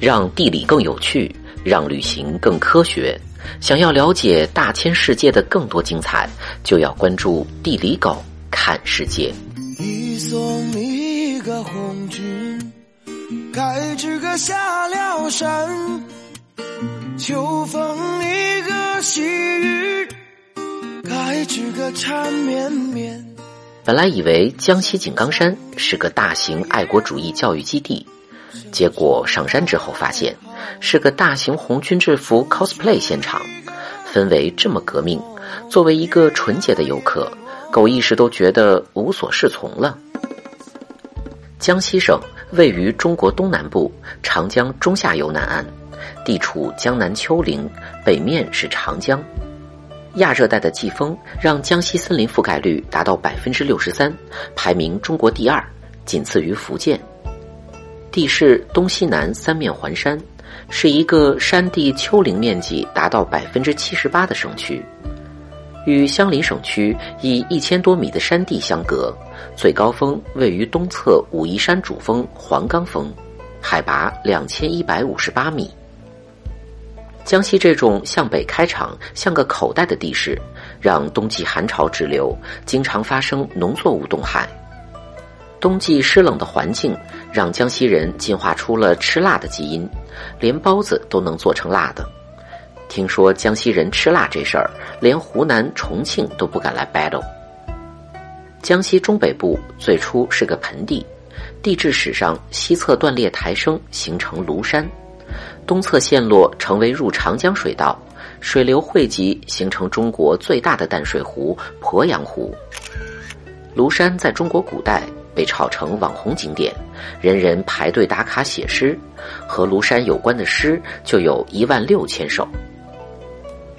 让地理更有趣，让旅行更科学。想要了解大千世界的更多精彩，就要关注地理狗看世界。一送一个红军，该知个下了山。秋风一个细雨，该知个缠绵绵。本来以为江西井冈山是个大型爱国主义教育基地，结果上山之后发现是个大型红军制服 cosplay 现场，氛围这么革命。作为一个纯洁的游客，狗一时都觉得无所适从了。江西省位于中国东南部长江中下游南岸，地处江南丘陵，北面是长江。亚热带的季风让江西森林覆盖率达到百分之六十三，排名中国第二，仅次于福建。地势东西南三面环山，是一个山地丘陵面积达到百分之七十八的省区。与相邻省区以一千多米的山地相隔，最高峰位于东侧武夷山主峰黄冈峰，海拔两千一百五十八米。江西这种向北开场、像个口袋的地势，让冬季寒潮滞留，经常发生农作物冻害。冬季湿冷的环境，让江西人进化出了吃辣的基因，连包子都能做成辣的。听说江西人吃辣这事儿，连湖南、重庆都不敢来 battle。江西中北部最初是个盆地，地质史上西侧断裂抬升，形成庐山。东侧陷落，成为入长江水道，水流汇集，形成中国最大的淡水湖——鄱阳湖。庐山在中国古代被炒成网红景点，人人排队打卡写诗，和庐山有关的诗就有一万六千首。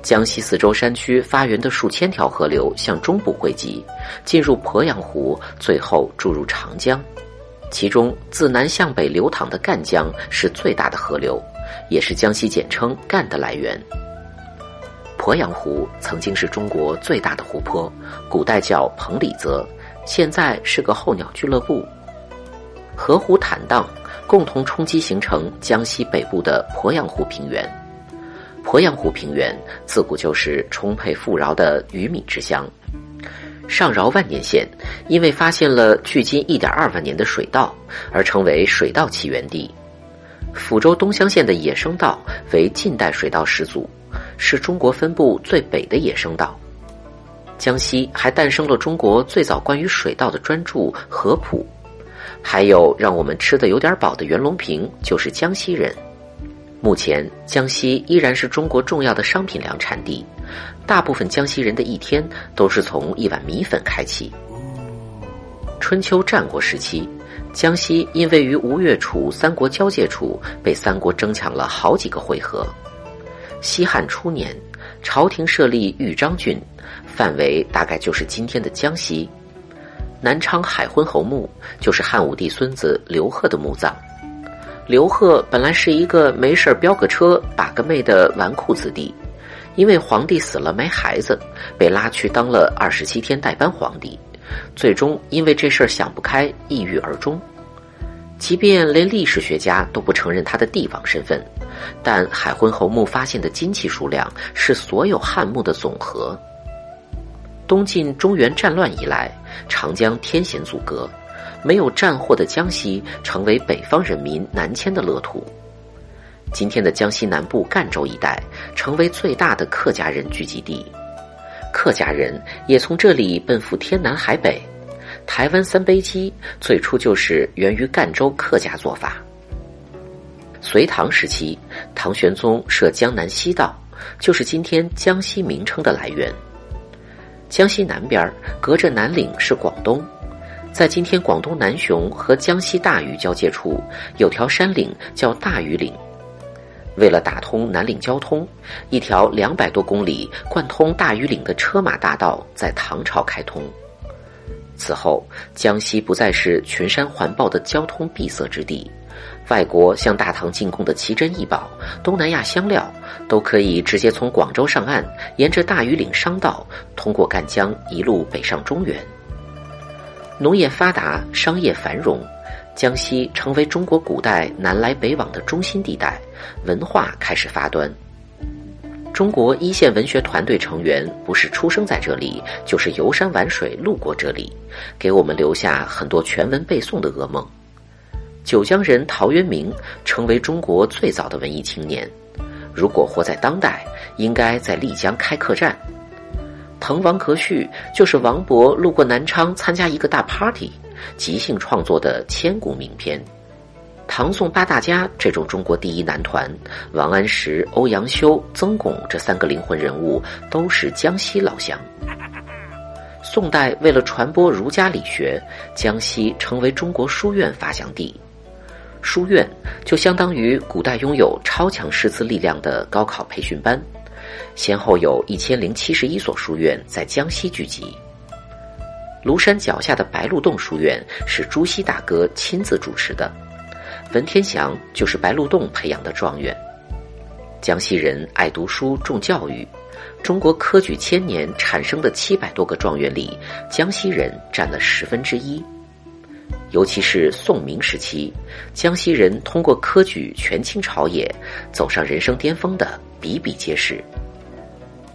江西四周山区发源的数千条河流向中部汇集，进入鄱阳湖，最后注入长江。其中自南向北流淌的赣江是最大的河流。也是江西简称“赣”的来源。鄱阳湖曾经是中国最大的湖泊，古代叫彭蠡泽，现在是个候鸟俱乐部。河湖坦荡，共同冲击形成江西北部的鄱阳湖平原。鄱阳湖平原自古就是充沛富饶的鱼米之乡。上饶万年县因为发现了距今一点二万年的水稻，而成为水稻起源地。抚州东乡县的野生稻为近代水稻始祖，是中国分布最北的野生稻。江西还诞生了中国最早关于水稻的专著《合谱》，还有让我们吃的有点饱的袁隆平就是江西人。目前，江西依然是中国重要的商品粮产地，大部分江西人的一天都是从一碗米粉开启。春秋战国时期。江西因位于吴越楚三国交界处，被三国争抢了好几个回合。西汉初年，朝廷设立豫章郡，范围大概就是今天的江西。南昌海昏侯墓就是汉武帝孙子刘贺的墓葬。刘贺本来是一个没事飙个车、把个妹的纨绔子弟，因为皇帝死了没孩子，被拉去当了二十七天代班皇帝。最终因为这事儿想不开，抑郁而终。即便连历史学家都不承认他的帝王身份，但海昏侯墓发现的金器数量是所有汉墓的总和。东晋中原战乱以来，长江天险阻隔，没有战祸的江西成为北方人民南迁的乐土。今天的江西南部赣州一带成为最大的客家人聚集地。客家人也从这里奔赴天南海北，台湾三杯鸡最初就是源于赣州客家做法。隋唐时期，唐玄宗设江南西道，就是今天江西名称的来源。江西南边隔着南岭是广东，在今天广东南雄和江西大屿交界处，有条山岭叫大屿岭。为了打通南岭交通，一条两百多公里贯通大庾岭的车马大道在唐朝开通。此后，江西不再是群山环抱的交通闭塞之地，外国向大唐进贡的奇珍异宝、东南亚香料，都可以直接从广州上岸，沿着大庾岭商道，通过赣江一路北上中原。农业发达，商业繁荣。江西成为中国古代南来北往的中心地带，文化开始发端。中国一线文学团队成员不是出生在这里，就是游山玩水路过这里，给我们留下很多全文背诵的噩梦。九江人陶渊明成为中国最早的文艺青年，如果活在当代，应该在丽江开客栈。滕王阁序就是王勃路过南昌参加一个大 party，即兴创作的千古名篇。唐宋八大家这种中国第一男团，王安石、欧阳修、曾巩这三个灵魂人物都是江西老乡。宋代为了传播儒家理学，江西成为中国书院发祥地。书院就相当于古代拥有超强师资力量的高考培训班。先后有一千零七十一所书院在江西聚集。庐山脚下的白鹿洞书院是朱熹大哥亲自主持的，文天祥就是白鹿洞培养的状元。江西人爱读书重教育，中国科举千年产生的七百多个状元里，江西人占了十分之一。尤其是宋明时期，江西人通过科举权倾朝野，走上人生巅峰的比比皆是。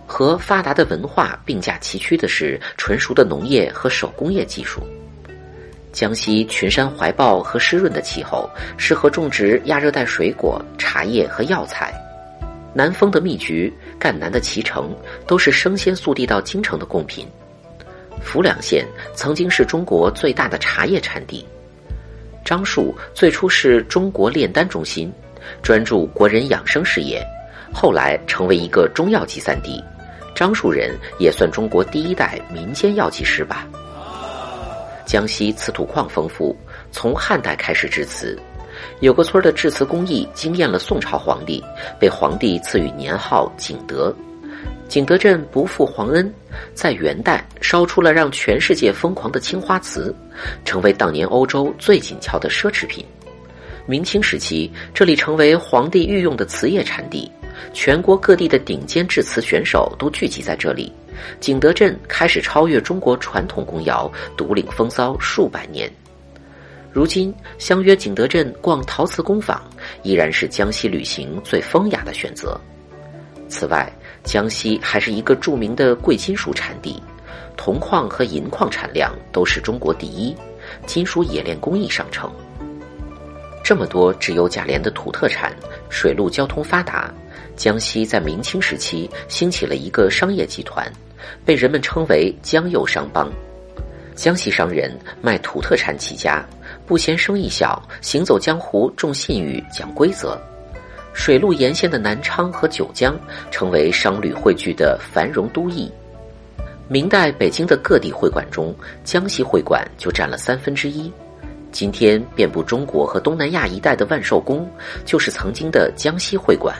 和发达的文化并驾齐驱的是纯熟的农业和手工业技术。江西群山怀抱和湿润的气候，适合种植亚热带水果、茶叶和药材。南丰的蜜橘、赣南的脐橙，都是生鲜速递到京城的贡品。浮梁县曾经是中国最大的茶叶产地。樟树最初是中国炼丹中心，专注国人养生事业，后来成为一个中药集散地。樟树人也算中国第一代民间药剂师吧。江西瓷土矿丰富，从汉代开始制瓷，有个村的制瓷工艺惊艳了宋朝皇帝，被皇帝赐予年号景德。景德镇不负皇恩，在元代烧出了让全世界疯狂的青花瓷，成为当年欧洲最紧俏的奢侈品。明清时期，这里成为皇帝御用的瓷业产地。全国各地的顶尖制瓷选手都聚集在这里，景德镇开始超越中国传统工窑，独领风骚数百年。如今相约景德镇逛陶瓷工坊，依然是江西旅行最风雅的选择。此外，江西还是一个著名的贵金属产地，铜矿和银矿产量都是中国第一，金属冶炼工艺上乘。这么多只有价廉的土特产，水陆交通发达。江西在明清时期兴起了一个商业集团，被人们称为江右商帮。江西商人卖土特产起家，不嫌生意小，行走江湖重信誉、讲规则。水陆沿线的南昌和九江成为商旅汇聚的繁荣都邑。明代北京的各地会馆中，江西会馆就占了三分之一。今天遍布中国和东南亚一带的万寿宫，就是曾经的江西会馆。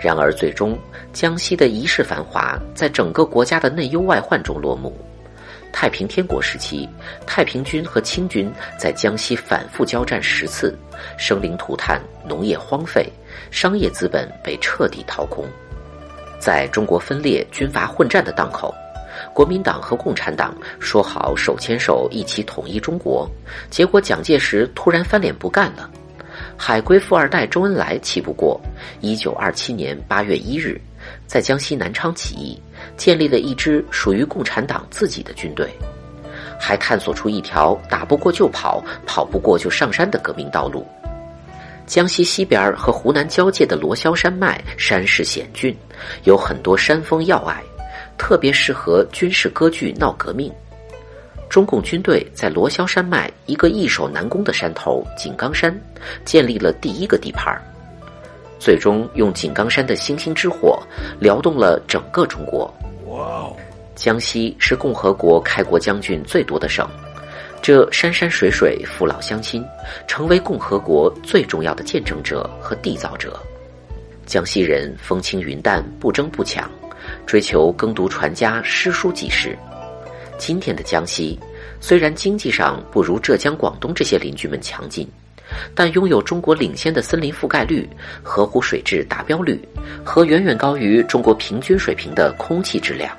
然而，最终江西的一世繁华在整个国家的内忧外患中落幕。太平天国时期，太平军和清军在江西反复交战十次，生灵涂炭，农业荒废，商业资本被彻底掏空。在中国分裂、军阀混战的档口，国民党和共产党说好手牵手一起统一中国，结果蒋介石突然翻脸不干了。海归富二代周恩来气不过，一九二七年八月一日，在江西南昌起义，建立了一支属于共产党自己的军队，还探索出一条打不过就跑，跑不过就上山的革命道路。江西西边和湖南交界的罗霄山脉山势险峻，有很多山峰要隘，特别适合军事割据闹革命。中共军队在罗霄山脉一个易守难攻的山头井冈山，建立了第一个地盘最终用井冈山的星星之火撩动了整个中国。哇哦！江西是共和国开国将军最多的省，这山山水水父老乡亲，成为共和国最重要的见证者和缔造者。江西人风轻云淡，不争不抢，追求耕读传家，诗书记事。今天的江西，虽然经济上不如浙江、广东这些邻居们强劲，但拥有中国领先的森林覆盖率、河湖水质达标率和远远高于中国平均水平的空气质量。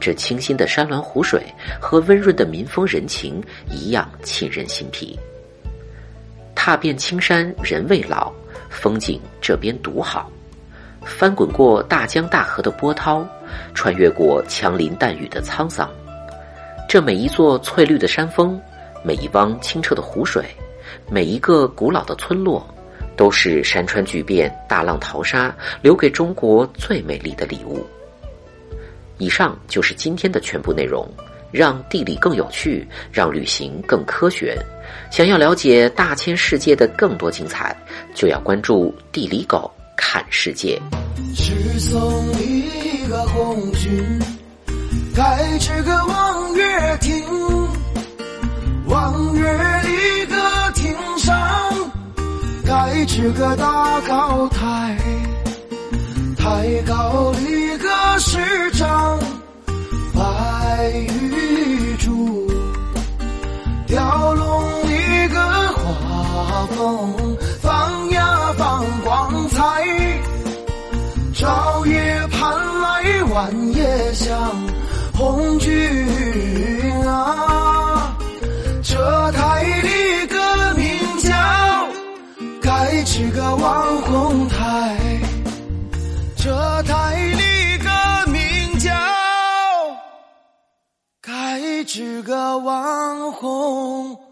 这清新的山峦湖水和温润的民风人情一样沁人心脾。踏遍青山人未老，风景这边独好。翻滚过大江大河的波涛，穿越过枪林弹雨的沧桑。这每一座翠绿的山峰，每一汪清澈的湖水，每一个古老的村落，都是山川巨变、大浪淘沙留给中国最美丽的礼物。以上就是今天的全部内容。让地理更有趣，让旅行更科学。想要了解大千世界的更多精彩，就要关注地理狗看世界。是送一个红军，盖这个望月亭，望月一个亭上，盖这个大高台，台高一个石章，白玉是个网红台，这台里个名叫盖这个网红。